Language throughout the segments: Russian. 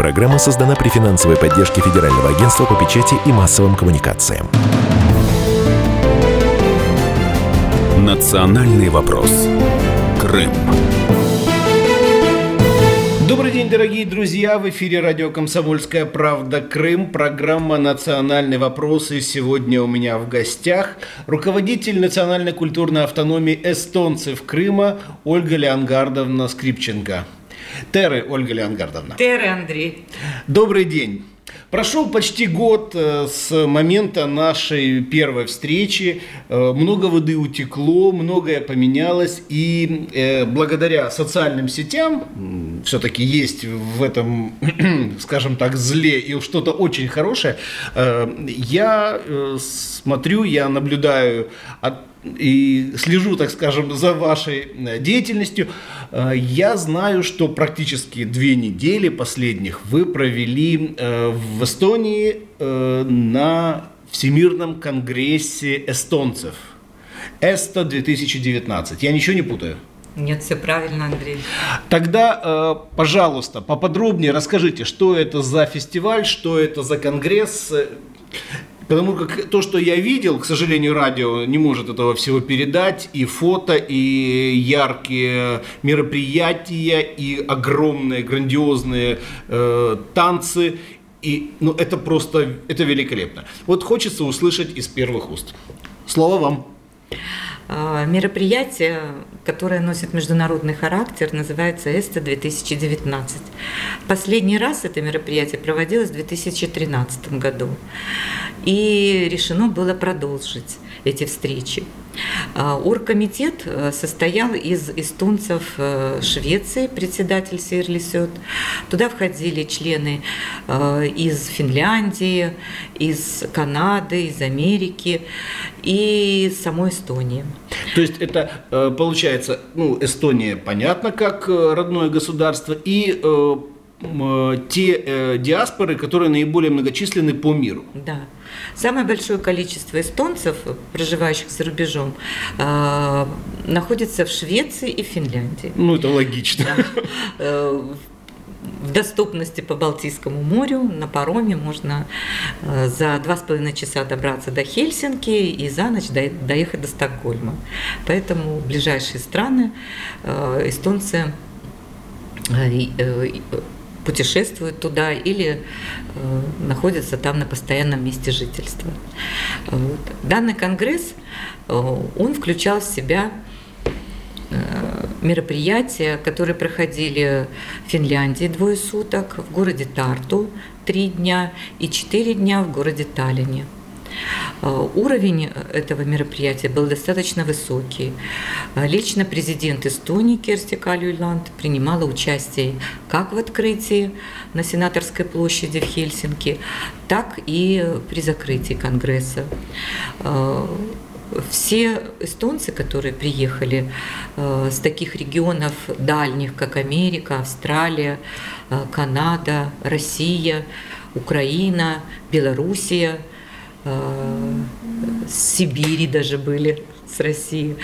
Программа создана при финансовой поддержке Федерального агентства по печати и массовым коммуникациям. Национальный вопрос. Крым. Добрый день, дорогие друзья! В эфире радио «Комсомольская правда. Крым». Программа «Национальный вопрос». И сегодня у меня в гостях руководитель национальной культурной автономии эстонцев Крыма Ольга Леонгардовна Скрипченко. Теры, Ольга Леонгардовна. Теры, Андрей. Добрый день. Прошел почти год э, с момента нашей первой встречи. Э, много воды утекло, многое поменялось. И э, благодаря социальным сетям, все-таки есть в этом, скажем так, зле и что-то очень хорошее, я смотрю, я наблюдаю от и слежу, так скажем, за вашей э, деятельностью, э, я знаю, что практически две недели последних вы провели э, в Эстонии на Всемирном конгрессе эстонцев. ЭСТО 2019. Я ничего не путаю? Нет, все правильно, Андрей. Тогда, пожалуйста, поподробнее расскажите, что это за фестиваль, что это за конгресс, Потому как то, что я видел, к сожалению, радио не может этого всего передать. И фото, и яркие мероприятия, и огромные, грандиозные э, танцы. И, ну, это просто, это великолепно. Вот хочется услышать из первых уст. Слово вам. А, мероприятие, которое носит международный характер, называется ЭСТО-2019. Последний раз это мероприятие проводилось в 2013 году. И решено было продолжить эти встречи. А, оргкомитет э, состоял из эстонцев э, Швеции, председатель Сверлисет. Туда входили члены э, из Финляндии, из Канады, из Америки и самой Эстонии. То есть это получается, ну, Эстония понятно как родное государство и те диаспоры, которые наиболее многочисленны по миру. Да. Самое большое количество эстонцев, проживающих за рубежом, э, находится в Швеции и Финляндии. Ну, это логично. Да. Э, в доступности по Балтийскому морю на пароме можно э, за два с половиной часа добраться до Хельсинки и за ночь доехать до Стокгольма. Поэтому ближайшие страны эстонцы путешествуют туда или э, находятся там на постоянном месте жительства. Вот. Данный конгресс, э, он включал в себя э, мероприятия, которые проходили в Финляндии двое суток, в городе Тарту три дня и четыре дня в городе Таллине. Э, уровень этого мероприятия был достаточно высокий. Э, лично президент Эстонии Керсти Калюйланд принимала участие как в открытии на Сенаторской площади в Хельсинки, так и при закрытии Конгресса. Э, все эстонцы, которые приехали с таких регионов дальних, как Америка, Австралия, Канада, Россия, Украина, Белоруссия, Э, Сибири даже были, с России,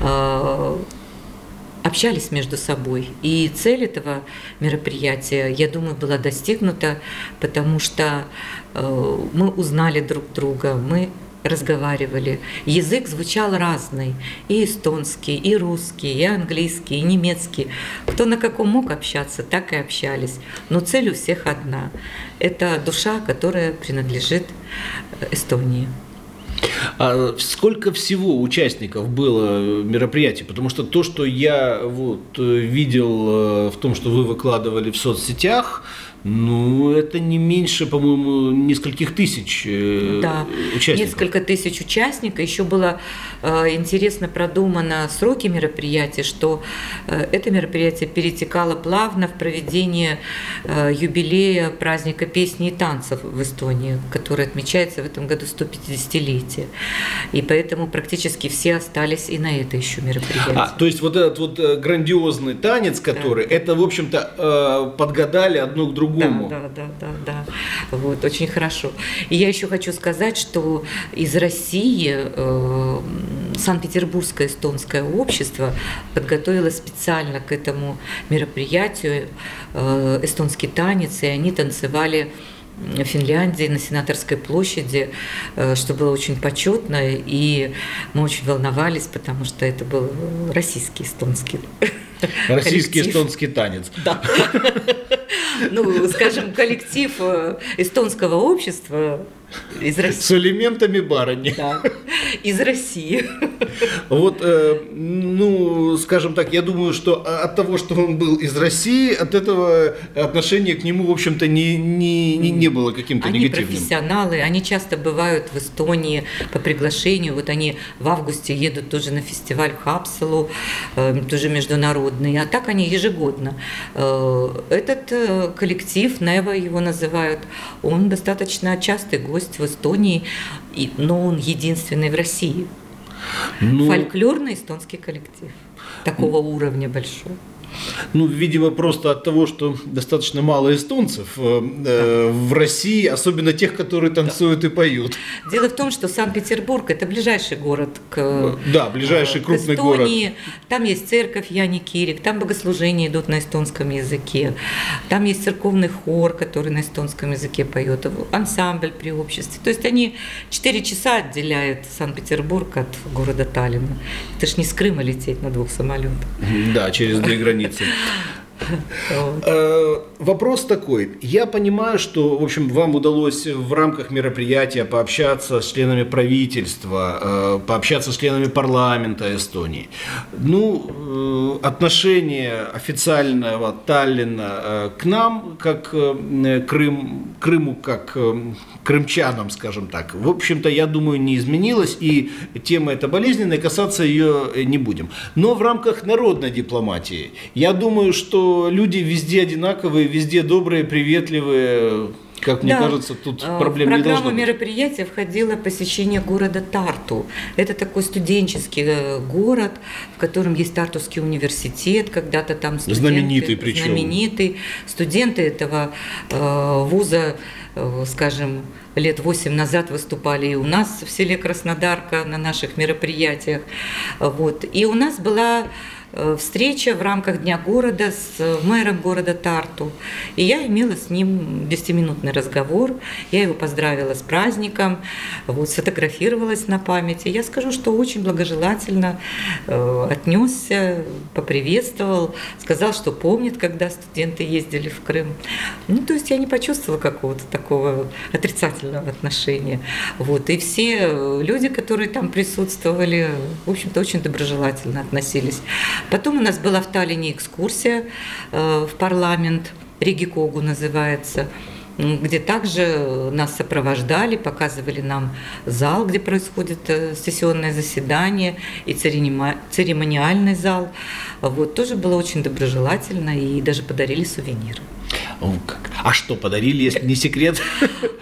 э, общались между собой. И цель этого мероприятия, я думаю, была достигнута, потому что э, мы узнали друг друга, мы разговаривали. Язык звучал разный. И эстонский, и русский, и английский, и немецкий. Кто на каком мог общаться, так и общались. Но цель у всех одна. Это душа, которая принадлежит Эстонии. А сколько всего участников было мероприятий? Потому что то, что я вот видел э, в том, что вы выкладывали в соцсетях, ну, это не меньше, по-моему, нескольких тысяч э, да, участников. Несколько тысяч участников. Еще было э, интересно продумано сроки мероприятия, что э, это мероприятие перетекало плавно в проведение э, юбилея праздника песни и танцев в Эстонии, который отмечается в этом году 150-летие. И поэтому практически все остались и на это еще мероприятие. А, то есть вот этот вот э, грандиозный танец, который, Да. это, в общем-то, э, подгадали одно к другому. Да, да, да, да, да. Вот, очень хорошо. И я еще хочу сказать, что из России э, Санкт-Петербургское эстонское общество подготовило специально к этому мероприятию э, эстонский танец, и они танцевали Финляндии на Сенаторской площади, э, что было очень почетно, и мы очень волновались, потому что это был российский эстонский Российский коллектив. эстонский танец. Да. Ну, скажем, коллектив э, эстонского общества из С России. элементами барыни. Да, из России. Вот, э, ну, скажем так, я думаю, что от того, что он был из России, от этого отношение к нему, в общем-то, не, не, не, не было каким-то Они негативным. профессионалы, они часто бывают в Эстонии по приглашению. Вот они в августе едут тоже на фестиваль Хапсалу, э, тоже международный. А так они ежегодно. Э, Этот коллектив, Нева его называют, он достаточно частый гость в Эстонии, и- но он единственный в России. Ну, Фольклорный эстонский коллектив такого уровня большого. Ну, видимо, просто от того, что достаточно мало эстонцев э, э, в России, особенно тех, которые танцуют и поют. Дело в том, что Санкт-Петербург это ближайший город к Да, ближайший к крупный город. Эстонии. Там есть церковь Яни Кирик, там богослужения идут на эстонском языке, там есть церковный хор, который на эстонском языке поет, ансамбль при обществе. То есть они 4 часа отделяют Санкт-Петербург от города Таллина. Это ж не с Крыма лететь на двух самолетах. Да, через две границы. Вот. Э, Вопрос такой. Я понимаю, что, в общем, вам удалось в рамках мероприятия пообщаться с членами правительства, э, пообщаться с членами парламента Эстонии. Ну, э, отношение официального Таллина к нам, как Крым, Крыму, как крымчанам, скажем так, в общем-то, я думаю, не изменилось, и тема эта болезненная, касаться ее не будем. Но в рамках народной дипломатии, я думаю, что люди везде одинаковые, везде добрые, приветливые, как мне Да. кажется, тут Э, проблем в не должно программу быть. мероприятия входило посещение города Тарту. Это такой студенческий э, город, в котором есть Тартусский университет, когда-то там студенты, Знаменитый причем. знаменитый. Студенты этого э, вуза, э, скажем, лет восемь назад выступали и у нас в селе Краснодарка на наших мероприятиях. Вот. И у нас была встреча в рамках Дня города с э, мэром города Тарту. И я имела с ним 10-минутный разговор. Я его поздравила с праздником, вот, сфотографировалась на памяти. Я скажу, что очень благожелательно э, отнесся, поприветствовал, сказал, что помнит, когда студенты ездили в Крым. Ну, то есть я не почувствовала какого-то такого отрицательного отношения. Вот. И все э, люди, которые там присутствовали, в общем-то, очень доброжелательно относились. Потом у нас была в Таллине экскурсия э, в парламент, Ригикогу называется, м, где также нас сопровождали, показывали нам зал, где происходит э, сессионное заседание, и церемони- церемониальный зал. Вот, тоже было очень доброжелательно, и даже подарили сувениры. А что, подарили, если не секрет?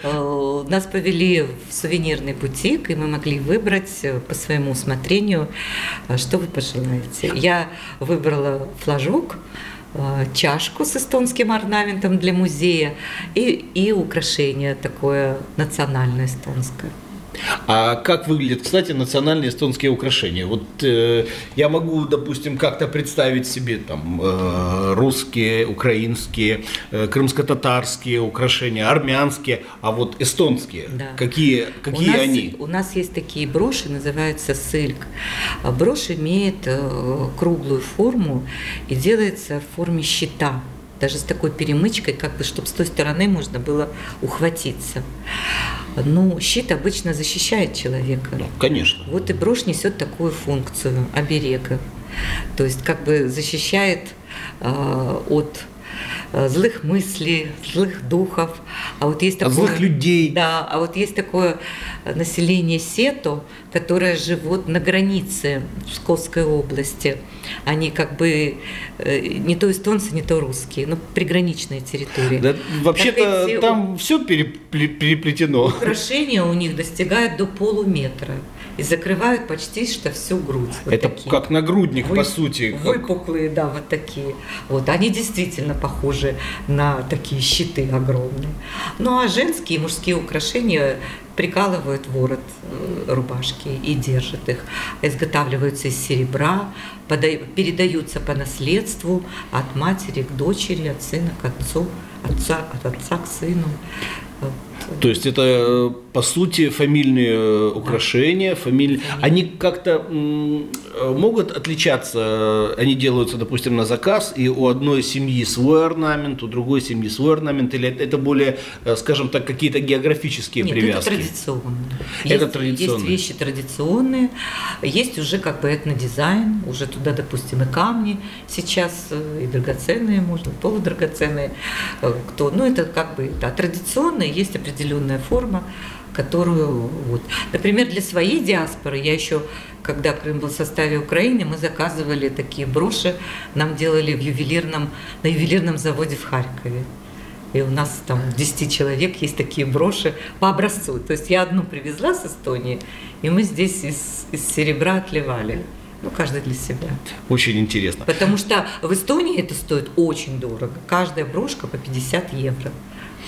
Э, Нас повели в сувенирный бутик, и мы могли выбрать э, по своему усмотрению, э, что вы пожелаете. Я выбрала флажок, чашку с эстонским орнаментом для музея и, и украшение такое национальное эстонское. А как выглядят, кстати, национальные эстонские украшения? Вот э, я могу, допустим, как-то представить себе там э, русские, украинские, э, крымско-татарские украшения, армянские, а вот эстонские, Да. какие, какие у нас, они? У нас есть такие броши, называются сыльк. Брошь имеет э, круглую форму и делается в форме щита. Даже с такой перемычкой, как бы, чтобы с той стороны можно было ухватиться. Ну, щит обычно защищает человека. Ну, конечно. Вот и брошь несет такую функцию оберега. То есть как бы защищает э, от э, злых мыслей, злых духов. А вот есть такое, злых людей. Да, а вот есть такое население Сето, которое живет на границе Псковской области. Они как бы э, не то эстонцы, не то русские, ну, приграничная территория. Да, вообще-то эти там все переплетено. Украшения у них достигают до полуметра и закрывают почти что всю грудь. Вот Это такие. как нагрудник, Вы- по сути. Выпуклые, да, вот такие. Вот, они действительно похожи на такие щиты огромные. Ну, а женские и мужские украшения прикалывают ворот э, рубашки и держат их. Изготавливаются из серебра, передаются по наследству от матери к дочери, от сына к отцу, отца, от отца к сыну. То есть это, э, по сути, фамильные э, украшения, фамиль... Они как-то э, могут отличаться, э, они делаются, допустим, на заказ, и у одной семьи свой орнамент, у другой семьи свой орнамент, или это- более, скажем так, какие-то географические Нет, привязки? это традиционно. Это есть, традиционно. Есть вещи традиционные, есть уже как бы этнодизайн, уже туда, допустим, и камни сейчас, и драгоценные можно, полудрагоценные, кто, ну это как бы, да, традиционные, есть определенная форма, которую, вот. Например, для своей диаспоры, я еще, когда Крым был в составе Украины, мы заказывали такие броши, нам делали в ювелирном, на ювелирном заводе в Харькове. И у нас там 10 человек есть такие броши по образцу. То есть я одну привезла с Эстонии, и мы здесь из, из серебра отливали. Ну, каждый для себя. Очень интересно. Потому что в Эстонии это стоит очень дорого. Каждая брошка по 50 евро.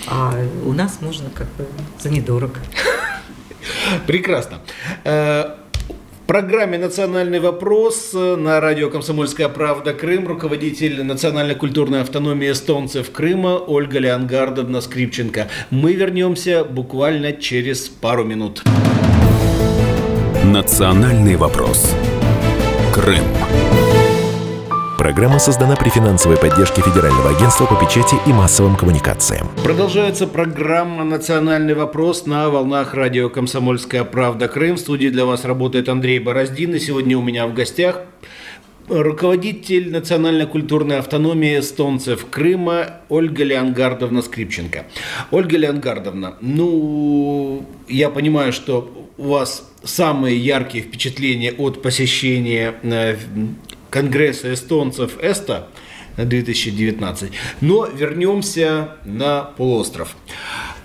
А у нас можно как бы за недорого. Прекрасно. Э, В программе «Национальный вопрос» на радио «Комсомольская правда. Крым» руководитель национальной культурной автономии эстонцев Крыма Ольга Леонгардовна Скрипченко. Мы вернемся буквально через пару минут. Национальный вопрос. Крым. Программа создана при финансовой поддержке Федерального агентства по печати и массовым коммуникациям. Продолжается программа «Национальный вопрос» на волнах радио «Комсомольская правда. Крым». В студии для вас работает Андрей Бороздин. И сегодня у меня в гостях руководитель национальной культурной автономии эстонцев Крыма Ольга Леонгардовна Скрипченко. Ольга Леонгардовна, ну, я понимаю, что у вас самые яркие впечатления от посещения э, Конгресса эстонцев ЭСТА 2019. Но вернемся на полуостров.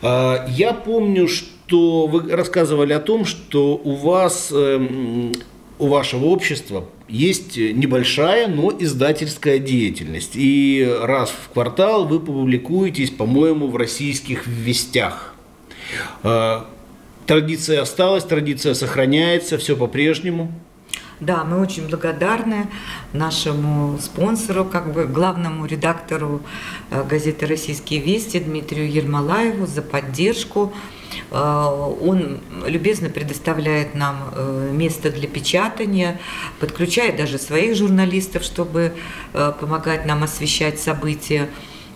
А, Я помню, что вы рассказывали о том, что у вас, эм, у вашего общества есть небольшая, но издательская деятельность. И раз в квартал вы публикуетесь, по-моему, в российских вестях. А, Традиция осталась, традиция сохраняется, все по-прежнему. Да, мы очень благодарны нашему спонсору, как бы главному редактору э, газеты «Российские вести» Дмитрию Ермолаеву за поддержку. Э, Он любезно предоставляет нам э, место для печатания, подключает даже своих журналистов, чтобы помогать нам освещать события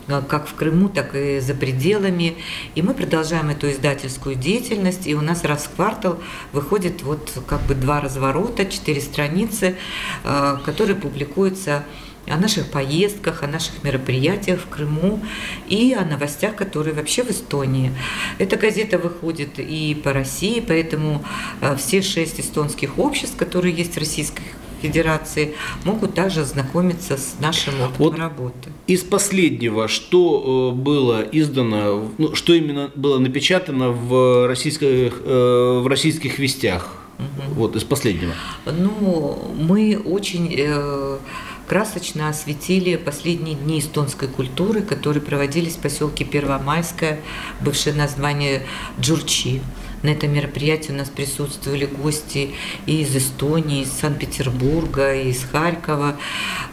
как в Крыму, так и за пределами. И мы продолжаем эту издательскую деятельность, и у нас раз в квартал выходит вот как бы два разворота, четыре страницы, э, которые публикуются о наших поездках, о наших мероприятиях в Крыму и о новостях, которые вообще в Эстонии. Эта газета выходит и по России, поэтому э, все шесть эстонских обществ, которые есть в Российской Федерации, могут также ознакомиться с нашим опытом Вот работы. Из последнего, что э, было издано, ну, что именно было напечатано в российских, э, в российских вестях? Вот из последнего. Ну, мы очень э, красочно осветили последние дни эстонской культуры, которые проводились в поселке Первомайское, бывшее название Джурчи. На этом мероприятии у нас присутствовали гости и из Эстонии, из Санкт-Петербурга, из Харькова.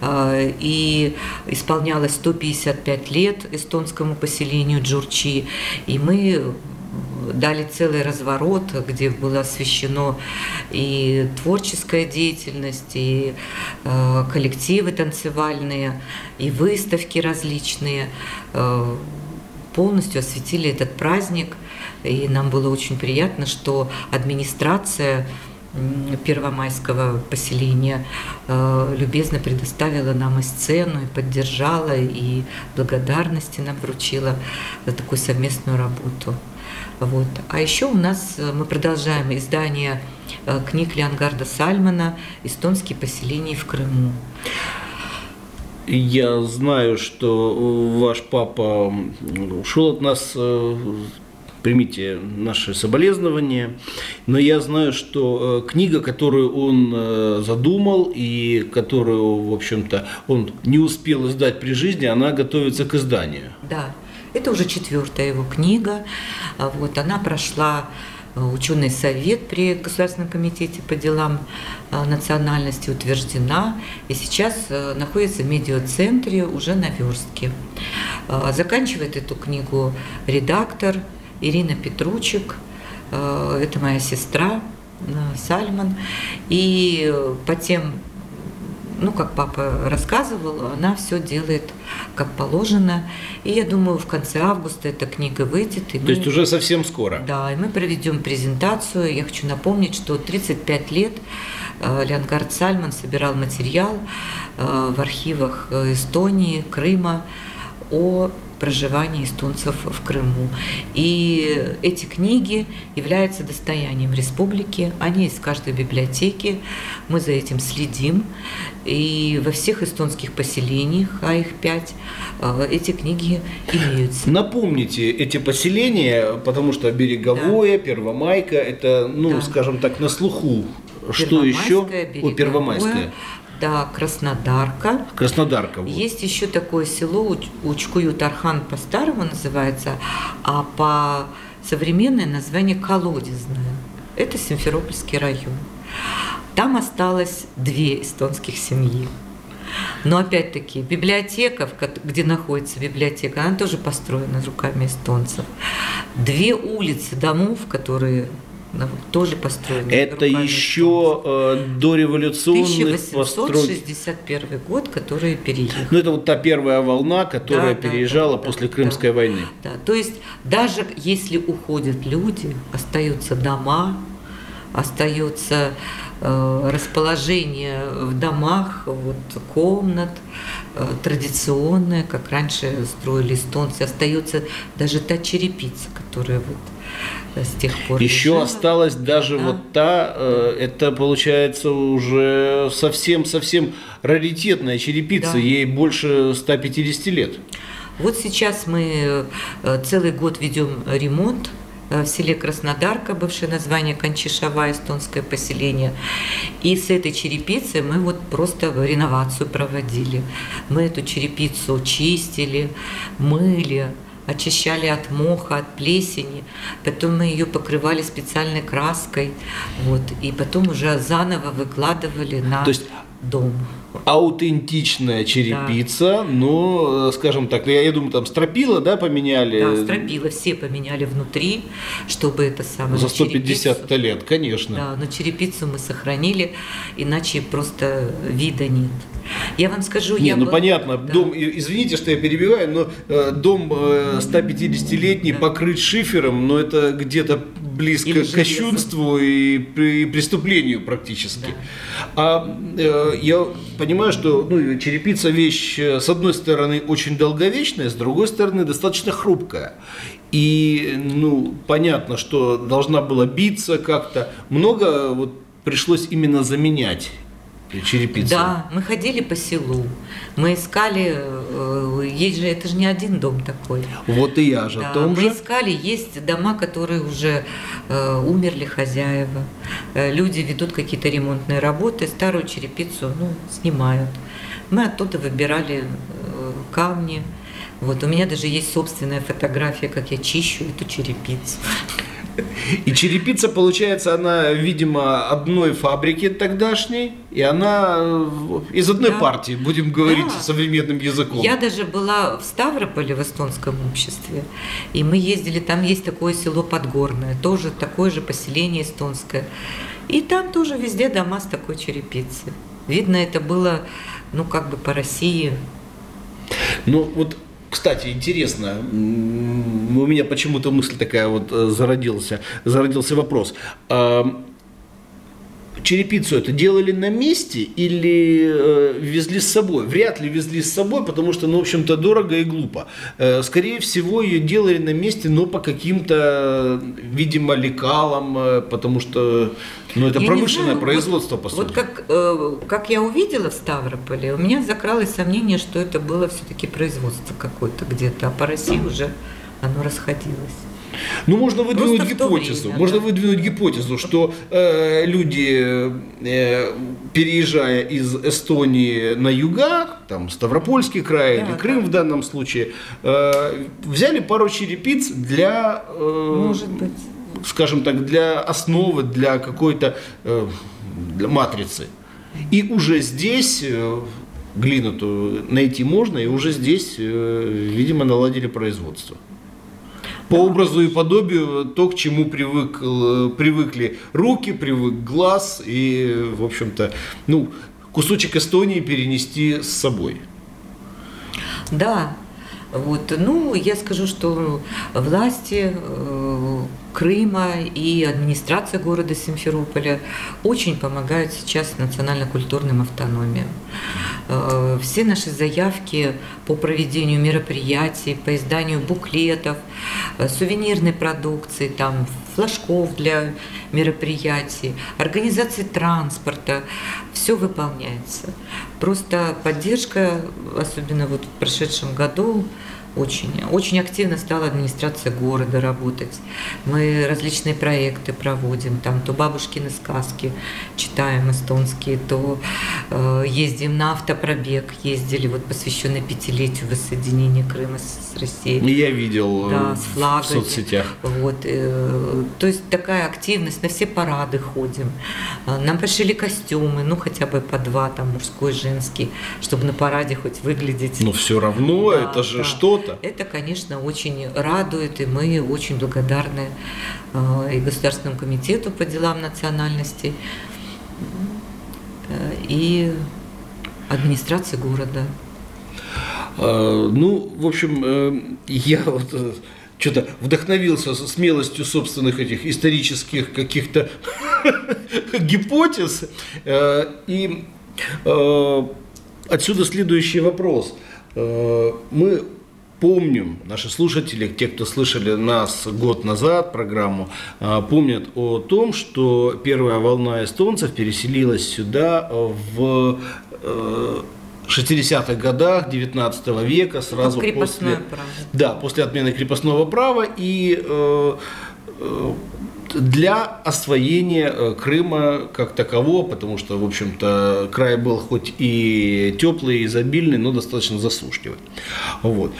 Э, И исполнялось 155 лет эстонскому поселению Джурчи. И мы дали целый разворот, где было освещено и творческая деятельность, и э, коллективы танцевальные, и выставки различные. Полностью осветили этот праздник, и нам было очень приятно, что администрация Первомайского поселения э, любезно предоставила нам и сцену, и поддержала, и благодарности нам вручила за такую совместную работу. Вот. А еще у нас э, мы продолжаем издание э, книг Леонгарда Сальмана «Эстонские поселения в Крыму». Я знаю, что ваш папа ушел от нас, э, примите наши соболезнования, но я знаю, что э, книга, которую он э, задумал и которую, в общем-то, он не успел издать при жизни, она готовится к изданию. Да, это уже четвертая его книга. А Вот, она прошла э, ученый совет при Государственном комитете по делам э, национальности утверждена и сейчас э, находится в медиацентре уже на верстке. Э, Заканчивает эту книгу редактор Ирина Петручик, Э, это моя сестра э, Сальман. И э, по тем ну, как папа рассказывал, она все делает как положено. И я думаю, в конце августа эта книга выйдет. И То мы- есть уже совсем скоро. Да, и мы проведем презентацию. Я хочу напомнить, что 35 лет э, Леонгард Сальман собирал материал э, в архивах э, Эстонии, Крыма о проживании эстонцев в Крыму. И эти книги являются достоянием республики. Они в каждой библиотеке. Мы за этим следим. И во всех эстонских поселениях, а их пять, э, эти книги имеются. Напомните эти поселения, потому что Береговое, Первомайка, это, ну, Да. скажем так, на слуху. Что еще? О, Первомайская. Да, Краснодарка. Краснодарка. вот. Есть еще такое село Уч- Учкую-Тархан по-старому называется, а по современное название Колодезное. Это Симферопольский район. Там осталось две эстонских семьи. Но опять-таки библиотека, где находится библиотека, она тоже построена руками эстонцев. Две улицы домов, которые тоже построены Это еще э, дореволюционных постройок. 1861 год, которые переехали. Ну, это вот та первая волна, которая Да, да, переезжала да, после да, Крымской да. войны. Да, то есть даже если уходят люди, остаются дома, остается э, расположение в домах, вот, комнат э, традиционное, как раньше строили эстонцы, остается даже та черепица, которая вот с тех пор Еще осталась даже Да. вот та, э, это получается уже совсем-совсем раритетная черепица, Да. ей больше 150 лет. Вот сейчас мы э, целый год ведем ремонт э, в селе Краснодарка, бывшее название Кончишава, эстонское поселение. И с этой черепицей мы вот просто реновацию проводили. Мы эту черепицу чистили, мыли, очищали от моха, от плесени. Потом мы ее покрывали специальной краской. Вот, и потом уже заново выкладывали на То есть дом. Аутентичная черепица, но, э, скажем так, я, я думаю, там стропила, да, поменяли? Да, стропила все поменяли внутри, чтобы это самое... За но черепицу- 150 лет, конечно. Да, но черепицу мы сохранили, иначе просто вида нет. Я вам скажу, Не, я ну была- понятно, Да. дом, и- извините, что я перебиваю, но э, дом э, 150-летний Да. покрыт шифером, но это где-то близко Или к кощунству и при- преступлению практически. А э, я понимаю, что ну, черепица вещь, э, с одной стороны, очень долговечная, с другой стороны, достаточно хрупкая. И, ну, понятно, что должна была биться как-то. Много вот пришлось именно заменять черепицу. Да, мы ходили по селу, мы искали, э, есть же, это же не один дом такой. Вот и я же Да, о том мы же. искали, есть дома, которые уже э, умерли хозяева. Э, люди ведут какие-то ремонтные работы, старую черепицу ну, снимают. Мы оттуда выбирали э, камни. Вот у меня даже есть собственная фотография, как я чищу эту черепицу. И черепица, получается, она, видимо, одной фабрики тогдашней, и она э, из одной Да. партии, будем говорить Да. современным языком. Я даже была в Ставрополе в эстонском обществе, и мы ездили, там есть такое село Подгорное, тоже такое же поселение эстонское. И там тоже везде дома с такой черепицей. Видно, это было, ну, как бы по России. Ну, вот, кстати, интересно, у меня почему-то мысль такая вот э, зародился, зародился вопрос. Черепицу это делали на месте или э, везли с собой? Вряд ли везли с собой, потому что, ну, в общем-то, дорого и глупо. Э, скорее всего, ее делали на месте, но по каким-то, видимо, лекалам, э, потому что, ну, это Я промышленное знаю, производство, вот, по сути. Вот как, э, как я увидела в Ставрополе, у меня закралось сомнение, что это было все-таки производство какое-то где-то, а по России уже оно расходилось. Ну, можно выдвинуть Просто гипотезу. время, можно да. выдвинуть гипотезу, что э, люди, э, переезжая из Эстонии на юга, там Ставропольский край Да, или да. Крым в данном случае, э, взяли пару черепиц для, э, Может быть. скажем так, для основы, для какой-то э, для матрицы. И уже здесь э, глину найти можно, и уже здесь, э, видимо, наладили производство. По образу и подобию то, к чему привык, э, привыкли руки, привык глаз и, в общем-то, ну, кусочек Эстонии перенести с собой. Да, вот, ну, я скажу, что власти э, Крыма и администрация города Симферополя очень помогают сейчас национально-культурным автономиям. Э, Все наши заявки по проведению мероприятий, по изданию буклетов, э, сувенирной продукции, там, флажков для мероприятий, организации транспорта, все выполняется. Просто поддержка, особенно вот в прошедшем году, очень, очень активно стала администрация города работать. Мы различные проекты проводим, там то бабушкины сказки читаем эстонские, то э, ездим на автопробег, ездили вот посвященный пятилетию воссоединения Крыма с, с Россией. Я видел э, Да, с в флагами. соцсетях. Вот, э, то есть такая активность, на все парады ходим. Э, Нам пошили костюмы, ну хотя бы по два, там мужской, женский, чтобы на параде хоть выглядеть. Но все равно Да, это же да. что-то. Это, конечно, очень радует, и мы очень благодарны э, и Государственному комитету по делам национальностей, э, и администрации города. А, Ну, в общем, э, я вот что-то вдохновился смелостью собственных этих исторических каких-то гипотез. И отсюда следующий вопрос. Мы помним, наши слушатели, те, кто слышали нас год назад, программу, э, помнят о том, что первая волна эстонцев переселилась сюда в э, 60-х годах 19 века, сразу после, право. да, после отмены крепостного права и э, э, для освоения э, Крыма как такового, потому что, в общем-то, край был хоть и теплый, и изобильный, но достаточно засушливый. Вот.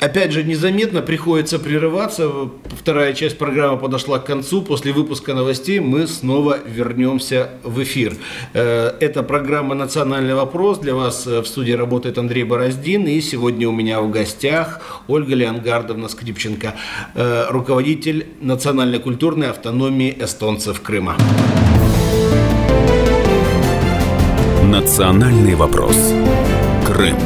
Опять же, незаметно приходится прерываться. Вторая часть программы подошла к концу. После выпуска новостей мы снова вернемся в эфир. Э, Это программа «Национальный вопрос». Для вас э, в студии работает Андрей Бороздин. И сегодня у меня в гостях Ольга Леонгардовна Скрипченко, э, руководитель национально-культурной автономии эстонцев Крыма. Национальный вопрос. Крым.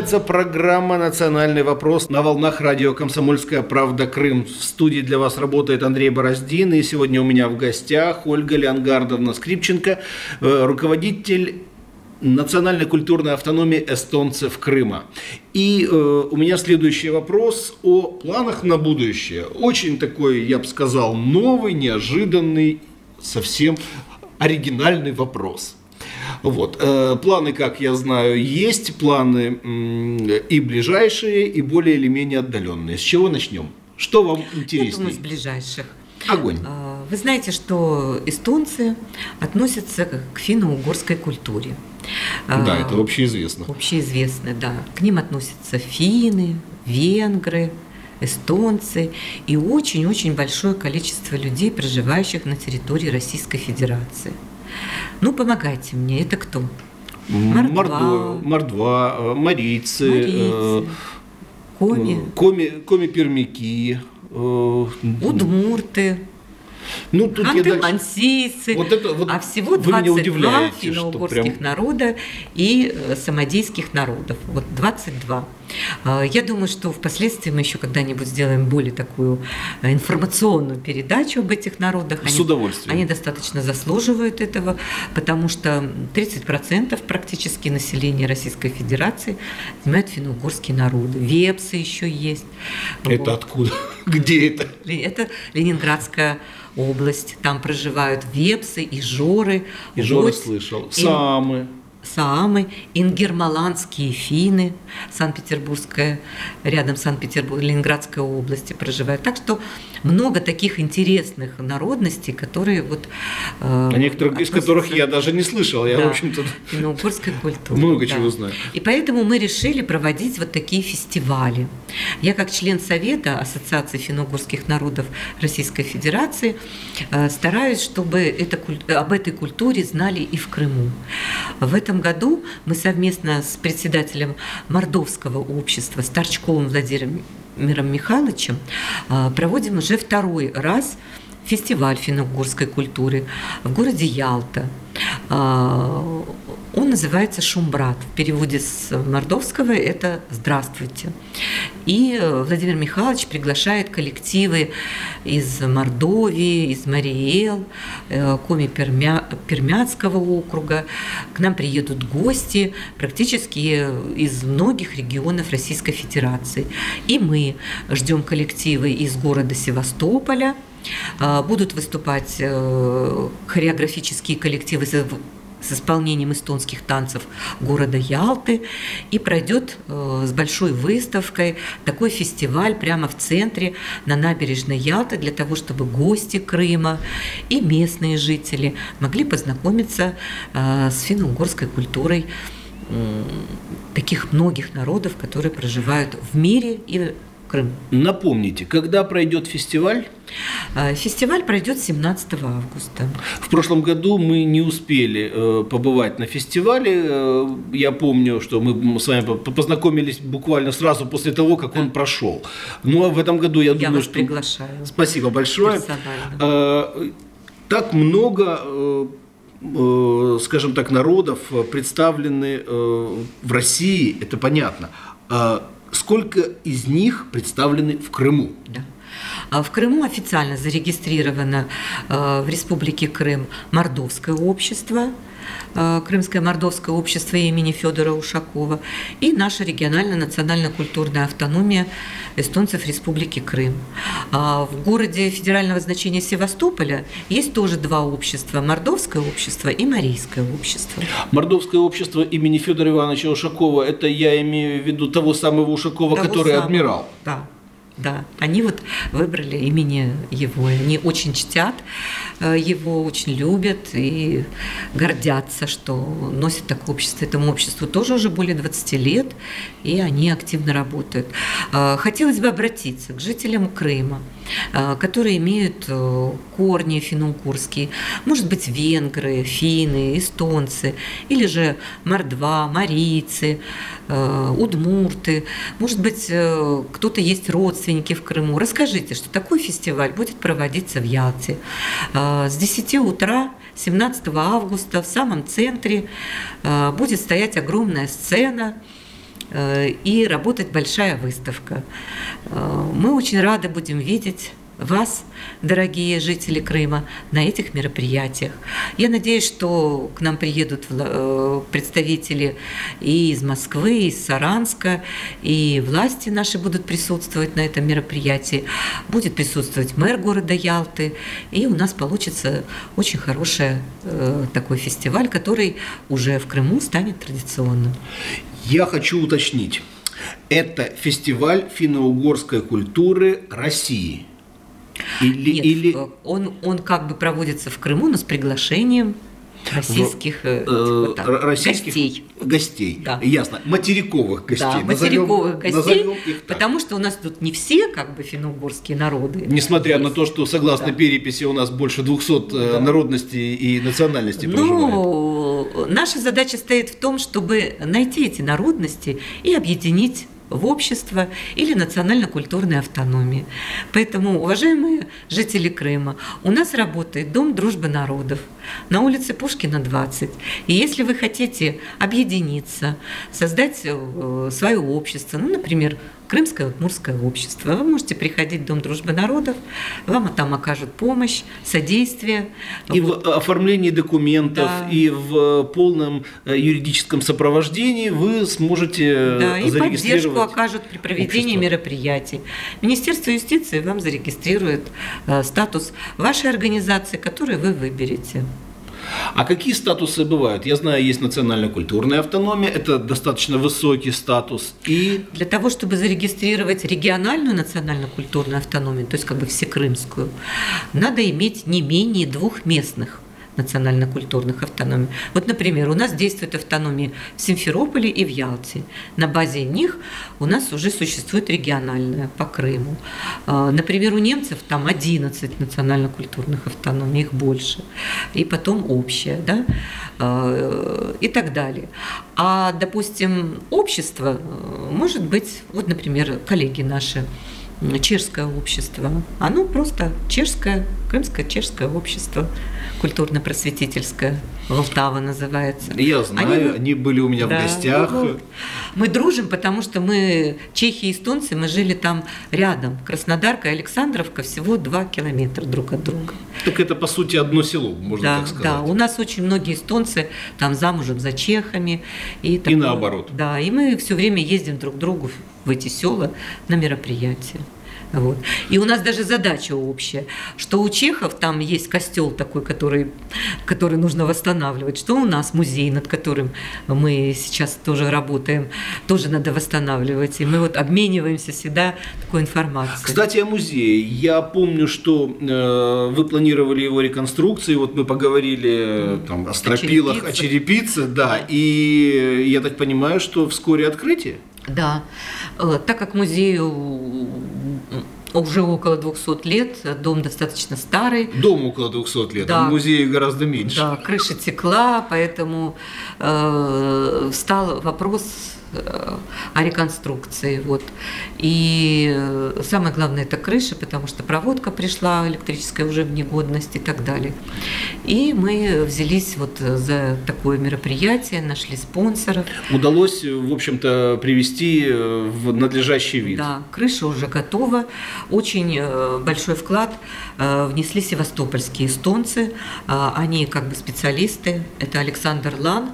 Продолжается программа «Национальный вопрос» на волнах радио «Комсомольская правда. Крым». В студии для вас работает Андрей Бороздин. И сегодня у меня в гостях Ольга Леонгардовна Скрипченко, э, руководитель национальной культурной автономии эстонцев Крыма. И э, у меня следующий вопрос о планах на будущее. Очень такой, я бы сказал, новый, неожиданный, совсем оригинальный вопрос. Вот. э, Планы, как я знаю, есть. Планы и ближайшие, и более или менее отдаленные. С чего начнем? Что вам Я думаю, интереснее? с ближайших. Огонь. А, Вы знаете, что эстонцы относятся к финно-угорской культуре. Да, А, это общеизвестно. Общеизвестно, да. К ним относятся финны, венгры, эстонцы и очень-очень большое количество людей, проживающих на территории Российской Федерации. Ну, помогайте мне, это кто? Мордва, Мордва. Мордва э, марийцы, э, Марийцы, Коми, э, коми, коми-пермяки, э, удмурты, Ну, тут ханты-мансийцы, Вот это вот а всего вы меня 22 удивляете, что финно-угорских прям- народа и э, самодийских народов. Вот 22. А, Я думаю, что впоследствии мы еще когда-нибудь сделаем более такую э, информационную передачу об этих народах. С удовольствием. Они достаточно заслуживают этого, потому что 30% практически населения Российской Федерации занимают финно-угорские народы. Вепсы еще есть. Это Вот. откуда? Где это? Это Ленинградская область. Там проживают вепсы, и жоры, И Жора гось, слышал. Самы. Саамы, ингермаландские финны, Санкт-Петербургская, рядом Санкт-Петербург, Ленинградской области проживают. Так что много таких интересных народностей, которые вот... э, О некоторых из относятся- которых я даже не слышал. Я, да, в общем-то, финно-угорской культуры. много да. чего знаю. И поэтому мы решили проводить вот такие фестивали. Я как член Совета Ассоциации финно-угорских народов Российской Федерации э, стараюсь, чтобы это, об этой культуре знали и в Крыму. В этом году мы совместно с председателем Мордовского общества Старчковым Владимиром Михайловичем э, проводим уже второй раз фестиваль финно-угорской культуры в городе Ялта. Он называется «Шумбрат». В переводе с мордовского это «Здравствуйте». И э, Владимир Михайлович приглашает коллективы из Мордовии, из Мариэл, э, Коми Пермя- Пермяцкого округа. К нам приедут гости практически из многих регионов Российской Федерации. И мы ждем коллективы из города Севастополя, Будут выступать э, хореографические коллективы с исполнением эстонских танцев города Ялты. И пройдет э, с большой выставкой такой фестиваль прямо в центре на набережной Ялты для того, чтобы гости Крыма и местные жители могли познакомиться э, с финно-угорской культурой таких многих народов, которые проживают в мире и в Крыму. Напомните, когда пройдет фестиваль? Э, Фестиваль пройдет 17 августа. В прошлом году мы не успели э, побывать на фестивале. Э, я помню, что мы с вами по- познакомились буквально сразу после того, как он прошел. Ну а в этом году я, Я думаю, вас что... приглашаю. Спасибо большое. Э, Так много, э, скажем так, народов представлены в России, это понятно. Сколько из них представлены в Крыму? Да. А В Крыму официально зарегистрировано э, в Республике Крым Мордовское общество, э, Крымское мордовское общество имени Федора Ушакова и наша региональная национально-культурная автономия эстонцев Республики Крым. А В городе федерального значения Севастополя есть тоже два общества – Мордовское общество и Марийское общество. Мордовское общество имени Федора Ивановича Ушакова, это я имею в виду того самого Ушакова, Того который самого. адмирал. Да, да. Они вот выбрали имени его. И Они очень чтят его, очень любят и гордятся, что носят такое общество. Этому обществу тоже уже более 20 лет, и они активно работают. Э, Хотелось бы обратиться к жителям Крыма, э, которые имеют э, корни финно-угорские, может быть, венгры, финны, эстонцы, или же мордва, марийцы, э, удмурты, может быть, э, кто-то есть родственники в Крыму. Расскажите, что такой фестиваль будет проводиться в Ялте Э, с 10 утра 17 августа в самом центре э, будет стоять огромная сцена э, и работать большая выставка. Э, Мы очень рады будем видеть вас, дорогие жители Крыма, на этих мероприятиях. Я надеюсь, что к нам приедут э, представители и из Москвы, и из Саранска, и власти наши будут присутствовать на этом мероприятии. Будет присутствовать мэр города Ялты, и у нас получится очень хороший э, такой фестиваль, который уже в Крыму станет традиционным. Я хочу уточнить. Это фестиваль финно-угорской культуры России. Или, Нет, или э, он, он как бы проводится в Крыму, но с приглашением российских, э, э, вот так, российских гостей. гостей. Да. Ясно. Материковых гостей. Да, Назовем- материковых гостей, их так. потому что у нас тут не все как бы финно-угорские народы. Несмотря на есть. то, что согласно Да. переписи у нас больше 200 э, Да. народностей и национальностей проживает. Ну, наша задача стоит в том, чтобы найти эти народности и объединить в общество или национально-культурной автономии. Поэтому, уважаемые жители Крыма, у нас работает Дом дружбы народов на улице Пушкина, 20. И если вы хотите объединиться, создать э, свое общество, ну, например, Крымское Удмуртское общество. Вы можете приходить в Дом дружбы народов, вам там окажут помощь, содействие. И вот. в оформлении документов, да. и в полном э, юридическом сопровождении вы сможете да, и поддержку окажут при проведении общество. мероприятий. Министерство юстиции вам зарегистрирует э, статус вашей организации, которую вы выберете. А какие статусы бывают? Я знаю, есть национально-культурная автономия, это достаточно высокий статус. И... Для того, чтобы зарегистрировать региональную национально-культурную автономию, то есть как бы всекрымскую, надо иметь не менее двух местных национально-культурных автономий. Вот, например, у нас действует автономия в Симферополе и в Ялте. На базе них у нас уже существует региональная по Крыму. А, например, у немцев там 11 национально-культурных автономий, их больше. И потом общая, да, а, и так далее. А, допустим, общество э, может быть, вот, например, коллеги наши, чешское общество. Оно просто чешское, крымское чешское общество культурно-просветительская, Волтава называется. Я знаю, они, они были у меня да, в гостях. Ну, мы дружим, потому что мы, чехи и эстонцы, мы жили там рядом. Краснодарка и Александровка всего два километра друг от друга. Так это, по сути, одно село, можно да, так сказать. Да, у нас очень многие эстонцы там замужем за чехами. И, такое, и наоборот. Да, и мы все время ездим друг к другу в эти села на мероприятия. Вот. И у нас даже задача общая, что у чехов там есть костел такой, который, который нужно восстанавливать, что у нас музей, над которым мы сейчас тоже работаем, тоже надо восстанавливать. И мы вот обмениваемся всегда такой информацией. Кстати, о музее. Я помню, что э, вы планировали его реконструкцию, вот мы поговорили э, там, о стропилах, о черепице, да, и я так понимаю, что вскоре открытие? Да, э, так как музею уже около 200 лет, дом достаточно старый. Дом около 200 лет, да. а музей гораздо меньше. Да, крыша текла, поэтому э, встал вопрос о реконструкции. Вот. И э, самое главное это крыша, потому что проводка пришла электрическая уже в негодность и так далее. И мы взялись вот за такое мероприятие, нашли спонсоров. Удалось, в общем-то, привести э, в надлежащий вид. Да, крыша уже готова. Очень большой вклад внесли севастопольские эстонцы. Они как бы специалисты. Это Александр Лан,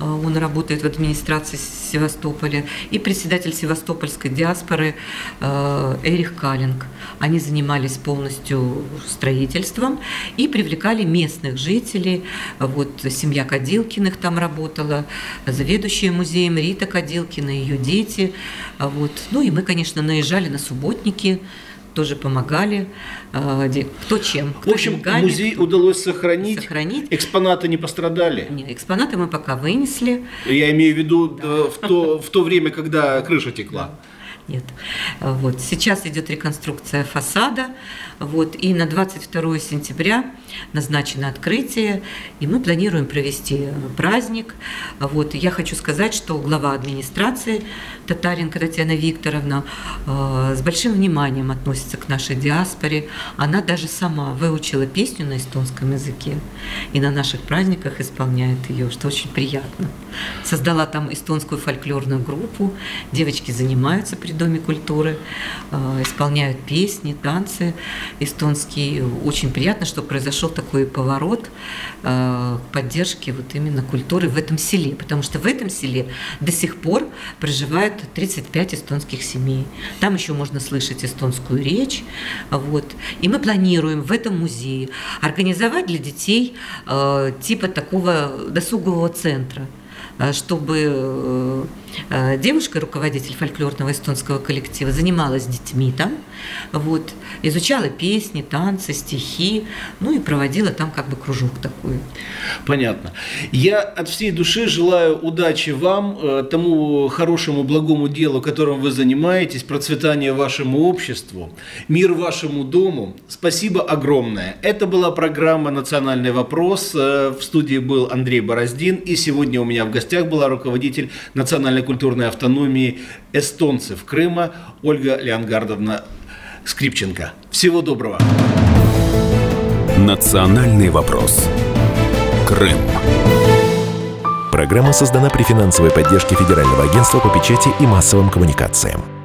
он работает в администрации Севастополя, и председатель севастопольской диаспоры а, Эрих Калинг. Они занимались полностью строительством и привлекали местных жителей. Вот семья Кадилкиных там работала, заведующая музеем Рита Кадилкина, ее дети. Вот. Ну и мы, конечно, наезжали на субботники, тоже помогали, э, кто чем. Кто в общем, деньгами, музей кто... удалось сохранить. сохранить. Экспонаты не пострадали? Нет, экспонаты мы пока вынесли. Я имею в виду да. в, то, в то время, когда крыша текла. Нет. Вот. Сейчас идет реконструкция фасада. Вот, и на 22 сентября назначено открытие, и мы планируем провести праздник. Вот, я хочу сказать, что глава администрации Татаренко Татьяна Викторовна э, с большим вниманием относится к нашей диаспоре. Она даже сама выучила песню на эстонском языке и на наших праздниках исполняет ее, что очень приятно. Создала там эстонскую фольклорную группу, девочки занимаются при Доме культуры, э, исполняют песни, танцы эстонский. Очень приятно, что произошел такой поворот э, к поддержке вот именно культуры в этом селе, потому что в этом селе до сих пор проживает 35 эстонских семей. Там еще можно слышать эстонскую речь. Вот. И мы планируем в этом музее организовать для детей э, типа такого досугового центра – чтобы э, э, девушка, руководитель фольклорного эстонского коллектива, занималась с детьми там, вот, изучала песни, танцы, стихи, ну и проводила там как бы кружок такой. Понятно. Я от всей души желаю удачи вам, тому хорошему, благому делу, которым вы занимаетесь, процветания вашему обществу, мир вашему дому. Спасибо огромное. Это была программа «Национальный вопрос». В студии был Андрей Бороздин, и сегодня у меня в гостях гостях была руководитель национальной культурной автономии эстонцев Крыма Ольга Леонгардовна Скрипченко. Всего доброго. Национальный вопрос. Крым. Программа создана при финансовой поддержке Федерального агентства по печати и массовым коммуникациям.